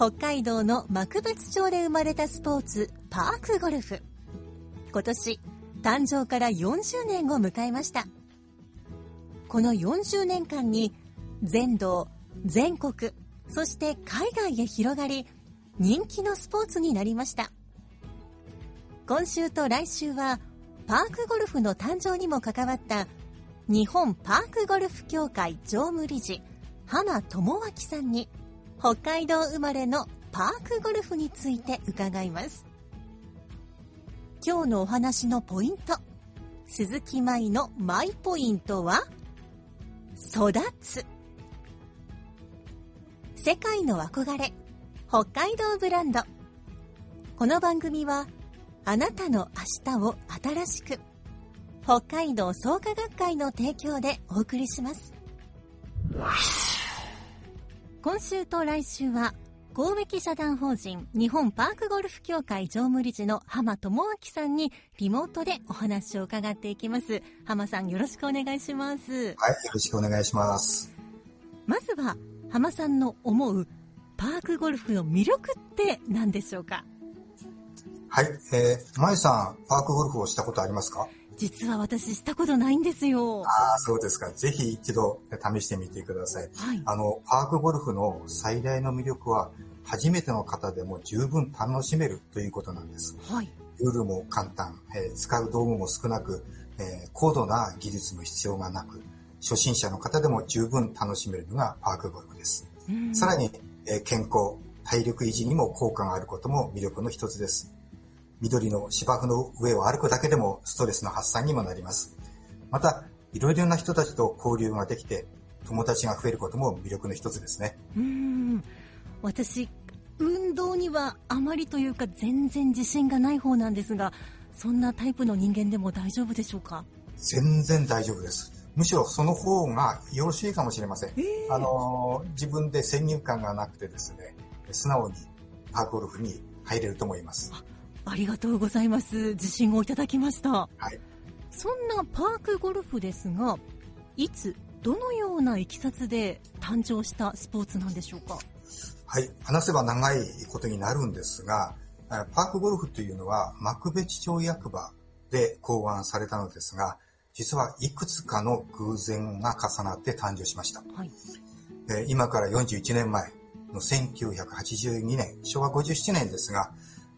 北海道の幕別町で生まれたスポーツパークゴルフ。今年誕生から40年を迎えました。この40年間に全道、全国、そして海外へ広がり、人気のスポーツになりました。今週と来週は、パークゴルフの誕生にも関わった、日本パークゴルフ協会常務理事、浜智明さんに、北海道生まれのパークゴルフについて伺います。今日のお話のポイント、鈴木舞のマイポイントは、育つ。世界の憧れ、北海道ブランド。この番組は、あなたの明日を新しく、北海道創価学会の提供でお送りします。今週と来週は、公益社団法人日本パークゴルフ協会常務理事の浜智明さんにリモートでお話を伺っていきます。浜さんよろしくお願いします。はい、よろしくお願いします。まずは浜さんの思うパークゴルフの魅力って何でしょうか？はい、えー、まゆさん、パークゴルフをしたことありますか？実は私したことないんですよ。ああ、そうですか。ぜひ一度試してみてください。はい。あの、パークゴルフの最大の魅力は、初めての方でも十分楽しめるということなんです。はい。ルールも簡単、えー使う道具も少なく、えー高度な技術も必要がなく、初心者の方でも十分楽しめるのがパークゴルフです。うんさらに、えー健康、体力維持にも効果があることも魅力の一つです。緑の芝生の上を歩くだけでもストレスの発散にもなります。また、いろいろな人たちと交流ができて、友達が増えることも魅力の一つですね。うーん。私、運動にはあまりというか全然自信がない方なんですが、そんなタイプの人間でも大丈夫でしょうか？全然大丈夫です。むしろその方がよろしいかもしれません。あのー、自分で先入観がなくてですね、素直にパークゴルフに入れると思います。ありがとうございます。自信をいただきました。はい。そんなパークゴルフですが、いつ、どのようないきさつで誕生したスポーツなんでしょうか？はい。話せば長いことになるんですが、えーパークゴルフというのは幕別町役場で考案されたのですが、実はいくつかの偶然が重なって誕生しました。はい。えー今から41年前の1982年、昭和57年ですが、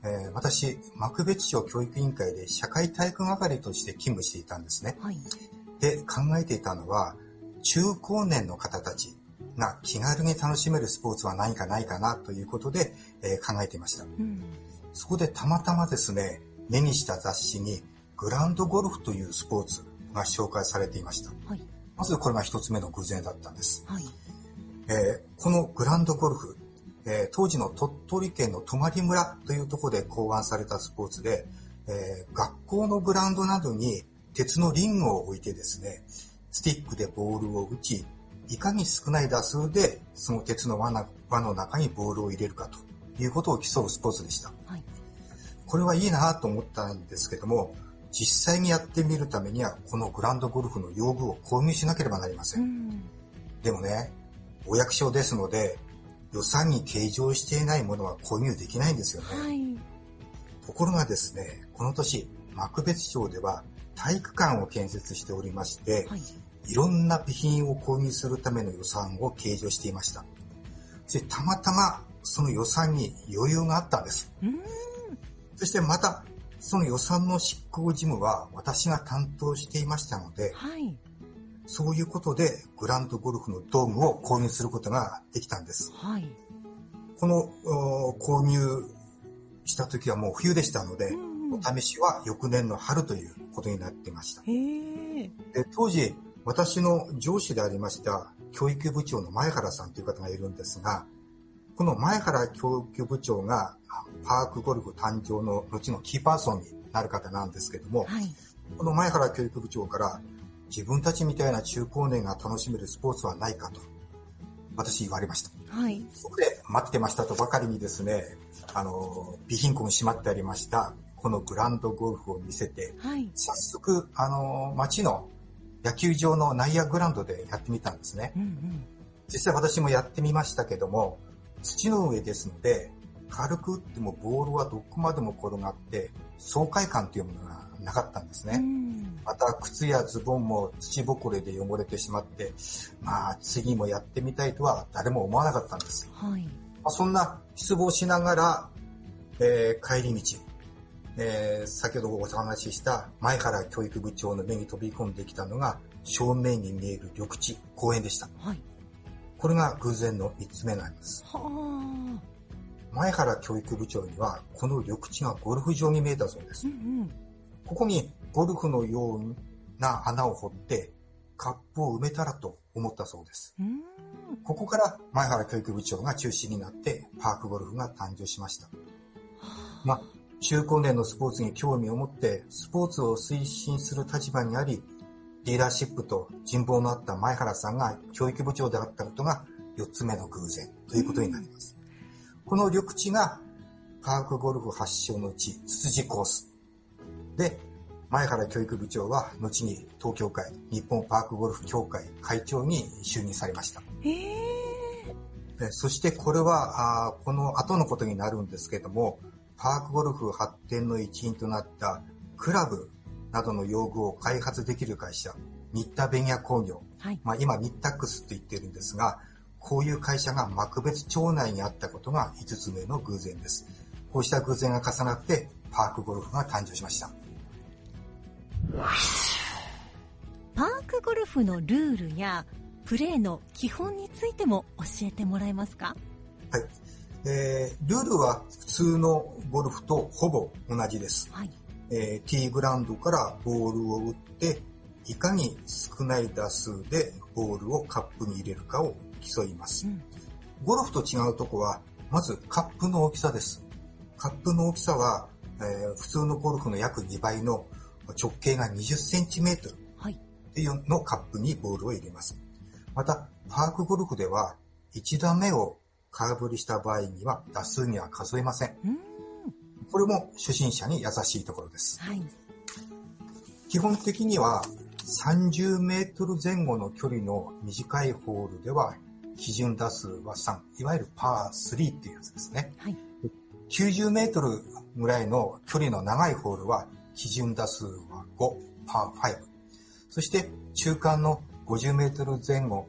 えー私、幕別町教育委員会で社会体育係として勤務していたんですね。はい。で、考えていたのは、中高年の方たちが気軽に楽しめるスポーツは何かないかなということで、えー考えていました。うん。そこでたまたまですね、目にした雑誌にグランドゴルフというスポーツが紹介されていました。はい。まずこれが一つ目の偶然だったんです。はい。えーこのグランドゴルフ、えー当時の鳥取県の泊村というところで考案されたスポーツで、えー学校のグラウンドなどに鉄のリングを置いてですね、スティックでボールを打ち、いかに少ない打数でその鉄の輪の中にボールを入れるかということを競うスポーツでした。はい。これはいいなと思ったんですけども、実際にやってみるためには、このグランドゴルフの用具を購入しなければなりませ。うんん。でもね、お役所ですので、予算に計上していないものは購入できないんですよね。はい。ところがですね、この年、幕別町では体育館を建設しておりまして、はい。いろんな備品を購入するための予算を計上していました。で、たまたまその予算に余裕があったんです。うん。そしてまた、その予算の執行事務は私が担当していましたので、はい。そういうことでグランドゴルフの道具を購入することができたんです。はい。このお購入した時はもう冬でしたので、うんうんお試しは翌年の春ということになっていました。で当時、私の上司でありました教育部長の前原さんという方がいるんですが、この前原教育部長があパークゴルフ誕生の後のキーパーソンになる方なんですけども、はい。この前原教育部長から自分たちみたいな中高年が楽しめるスポーツはないかと私言われました。はい。そこで待ってましたとばかりにですね、あの、備品庫にしまってありました、このグランドゴルフを見せて、はい。早速、あの、町の野球場の内野グラウンドでやってみたんですね。うんうん。実際私もやってみましたけども、土の上ですので、軽く打ってもボールはどこまでも転がって、爽快感というものがなかったんですうね。ん。また靴やズボンも土ぼこれで汚れてしまって、まあ次もやってみたいとは誰も思わなかったんです。はい。まあ、そんな失望しながら、えー帰り道、えー先ほどお話しした前原教育部長の目に飛び込んできたのが正面に見える緑地、公園でした。はい。これが偶然の三つ目なんです。はあ。前原教育部長にはこの緑地がゴルフ場に見えたそうですう。んここにゴルフのような穴を掘ってカップを埋めたらと思ったそうです。ここから前原教育部長が中心になってパークゴルフが誕生しました。まあ、中高年のスポーツに興味を持ってスポーツを推進する立場にあり、リーダーシップと人望のあった前原さんが教育部長であったことが4つ目の偶然ということになります。この緑地がパークゴルフ発祥の地、ツツジコース。で、前原教育部長は後に東京会、日本パークゴルフ協会会長に就任されました。でそしてこれは、あーこの後のことになるんですけども、パークゴルフ発展の一員となったクラブなどの用具を開発できる会社、新田ベニヤ工業、はい。まあ、今ニッタックスって言ってるんですが、こういう会社が幕別町内にあったことが5つ目の偶然です。こうした偶然が重なってパークゴルフが誕生しました。パークゴルフのルールやプレーの基本についても教えてもらえますか？はい。えールールは普通のゴルフとほぼ同じです。はい。えー、ティーグラウンドからボールを打って、いかに少ない打数でボールをカップに入れるかを競いますう。ん。ゴルフと違うとこは、まずカップの大きさです。カップの大きさは、えー普通のゴルフの約2倍の直径が20センチメートルはい。っていうのカップにボールを入れます。また、パークゴルフでは、1打目を空振りした場合には打数には数えません。これも初心者に優しいところです。はい。基本的には30メートル前後の距離の短いホールでは基準打数は3、いわゆるパー3っていうやつですね。はい。90メートルぐらいの距離の長いホールは基準打数は5、パー5。そして中間の50メートル前後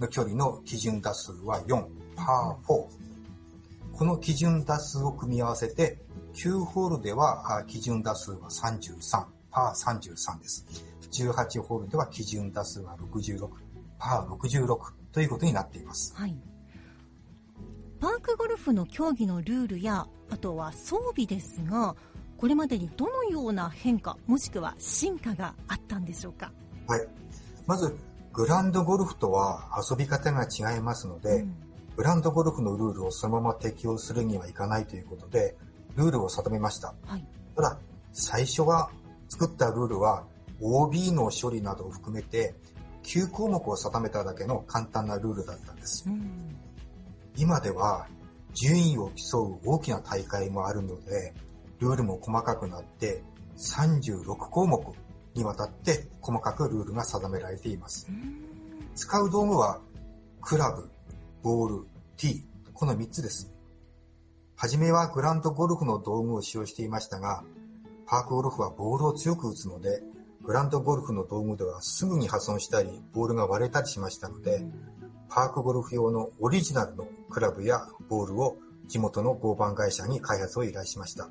の距離の基準打数は4、パー4。この基準打数を組み合わせて9ホールでは基準打数は33、パー33です。18ホールでは基準打数は66、パー66ということになっています。はい。パークゴルフの競技のルールや、あとは装備ですが、これまでにどのような変化、もしくは進化があったんでしょうか？はい。まず、グランドゴルフとは遊び方が違いますので、うんグランドゴルフのルールをそのまま適用するにはいかないということで、ルールを定めました。はい。ただ、最初は作ったルールは OB の処理などを含めて9項目を定めただけの簡単なルールだったんです。うん。今では順位を競う大きな大会もあるので、ルールも細かくなって36項目にわたって細かくルールが定められています。使う道具はクラブ、ボール、ティー、この3つです。はじめはグランドゴルフの道具を使用していましたが、パークゴルフはボールを強く打つので、グランドゴルフの道具ではすぐに破損したり、ボールが割れたりしましたので、パークゴルフ用のオリジナルのクラブやボールを地元の合板会社に開発を依頼しました。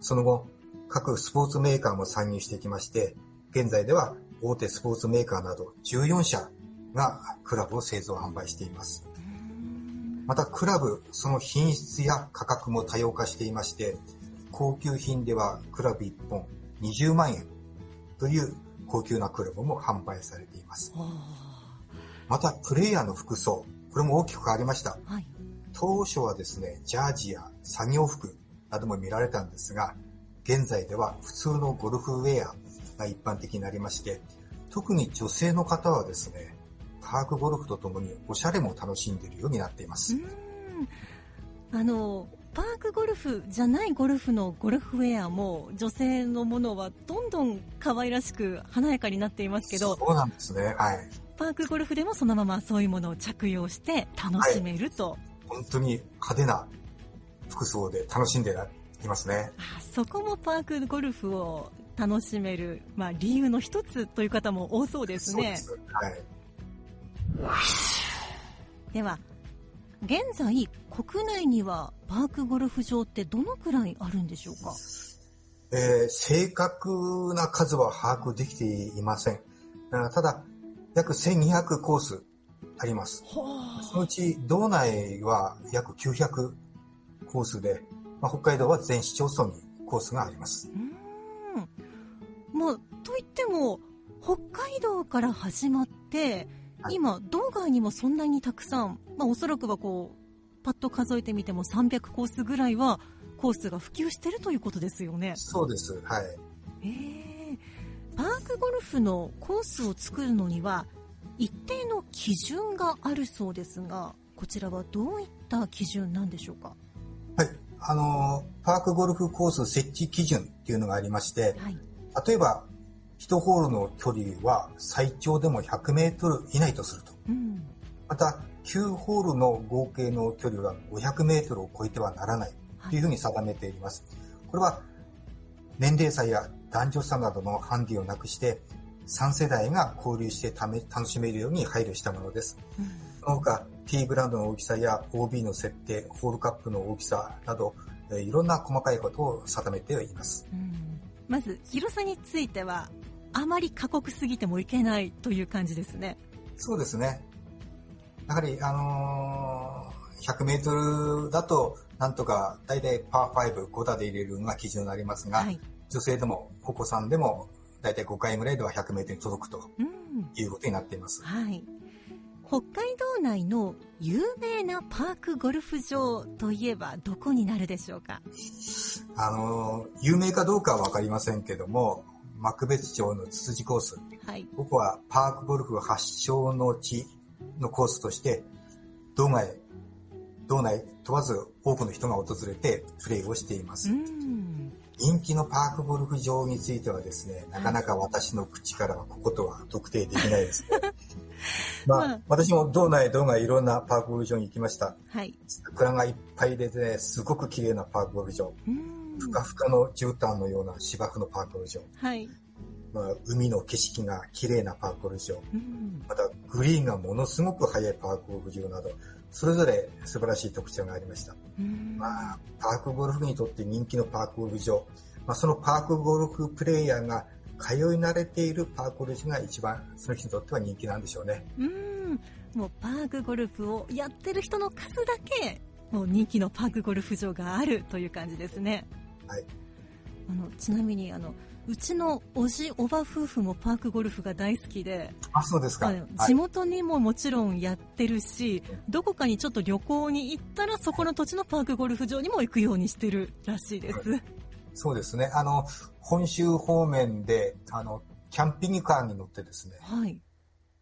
その後、各スポーツメーカーも参入してきまして、現在では大手スポーツメーカーなど14社がクラブを製造販売しています。またクラブ、その品質や価格も多様化していまして、高級品ではクラブ1本20万円という高級なクラブも販売されています。またプレイヤーの服装、これも大きく変わりました。はい。当初はですね、ジャージや作業服なども見られたんですが、現在では普通のゴルフウェアが一般的になりまして、特に女性の方はですね、パークゴルフとともにおしゃれも楽しんでいるようになっています。あの、パークゴルフじゃないゴルフのゴルフウェアも女性のものはどんどん可愛らしく華やかになっていますけど、そうなんですね。はい。パークゴルフでもそのままそういうものを着用して楽しめると。本当に派手な服装で楽しんでいますね。あそこもパークゴルフを楽しめる、まあ、理由の一つという方も多そうですね。す。はい。では、現在、国内にはパークゴルフ場ってどのくらいあるんでしょうか？えー正確な数は把握できていません。ただ、約1200コースあります。はそのうち道内は約900コースで、まあ、北海道は全市町村にコースがあります。うん。まあ、といっても、北海道から始まって、はい今、道外にもそんなにたくさん、まあ、おそらくはこう、パッと数えてみても300コースぐらいは、コースが普及してるということですよね。そうです。はい。ええパークゴルフのコースを作るのには、一定の基準があるそうですが、こちらはどういった基準なんでしょうか？はい。あのー、パークゴルフコース設置基準っていうのがありまして、はい。例えば、1ホールの距離は最長でも100メートル以内とすると。うん。また、9ホールの合計の距離は500メートルを超えてはならないというふうに定めています。これは、年齢差や男女差などのハンディをなくして、3世代が交流してため楽しめるように配慮したものです。うんその他、T グラウンドの大きさや OB の設定、ホールカップの大きさなど、えーいろんな細かいことを定めています。うんまず、広さについては、あまり過酷すぎてもいけないという感じですね。そうですね。やはり、あのー100メートルだと、なんとか、だいたいパー5、5打で入れるのが基準になりますが、はい。女性でもお子さんでも、だいたい5回ぐらいでは100メートルに届くとうん。いうことになっています。はい。北海道内の有名なパークゴルフ場といえばどこになるでしょうか？あのー有名かどうかはわかりませんけども、幕別町のツツジコース、はい。ここはパークゴルフ発祥の地のコースとして、道外、道内問わず多くの人が訪れてプレーをしています。うん。人気のパークゴルフ場についてはですね、なかなか私の口からはこことは特定できないです まああ、私も道内、道外いろんなパークゴルフ場に行きました。はい。桜がいっぱいでね、すごく綺麗なパークゴルフ場。うん。ふかふかの絨毯のような芝生のパークゴルフ場。はい。まあ、海の景色が綺麗なパークゴルフ場。うん。また、グリーンがものすごく速いパークゴルフ場など、それぞれ素晴らしい特徴がありました。うんまあ、パークゴルフにとって人気のパークゴルフ場、まあ、そのパークゴルフプレイヤーが通い慣れているパークゴルフ場が一番その人にとっては人気なんでしょうね。うん。もうパークゴルフをやってる人の数だけ、もう人気のパークゴルフ場があるという感じですね。はい。あの、ちなみに、あの、うちのおじ、おば夫婦もパークゴルフが大好きで、あ、そうですか。地元にももちろんやってるし、どこかにちょっと旅行に行ったらそこの土地のパークゴルフ場にも行くようにしてるらしいです。そうですね。あの、本州方面で、あの、キャンピングカーに乗ってですね、はい。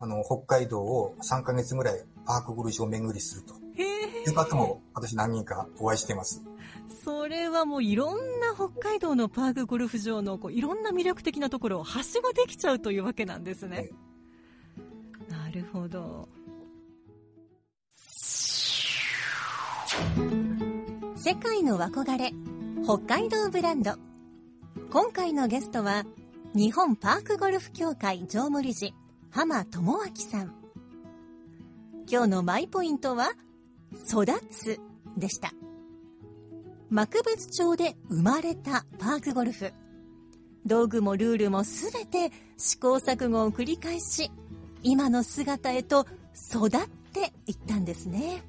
あの、北海道を3ヶ月ぐらいパークゴルフ場巡りするとへいう方も私何人かお会いしています。それはもういろんな北海道のパークゴルフ場のこういろんな魅力的なところをはしごできちゃうというわけなんですね。なるほど。世界の憧れ、北海道ブランド。今回のゲストは、日本パークゴルフ協会常務理事、浜智明さん。今日のマイポイントは、育つでした。幕別町で生まれたパークゴルフ。道具もルールもすべて試行錯誤を繰り返し、今の姿へと育っていったんですね。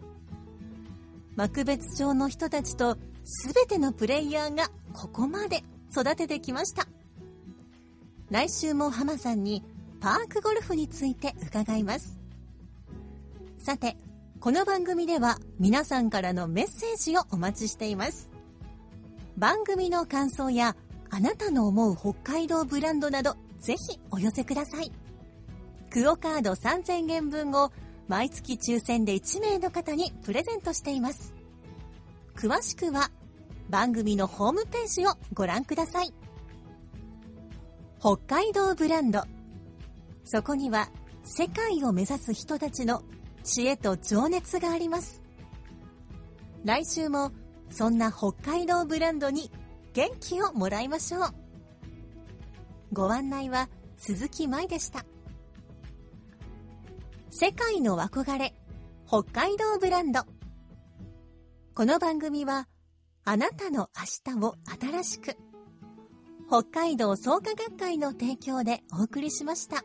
幕別町の人たちと全てのプレイヤーがここまで育ててきました。来週も浜さんにパークゴルフについて伺います。さて、この番組では皆さんからのメッセージをお待ちしています。番組の感想やあなたの思う北海道ブランドなどぜひお寄せください。クオカード3000円分を毎月抽選で1名の方にプレゼントしています。詳しくは番組のホームページをご覧ください。北海道ブランド。そこには世界を目指す人たちの知恵と情熱があります。来週もそんな北海道ブランドに元気をもらいましょう。ご案内は鈴木舞でした。世界の憧れ、北海道ブランド。この番組は、あなたの明日を新しく、北海道創価学会の提供でお送りしました。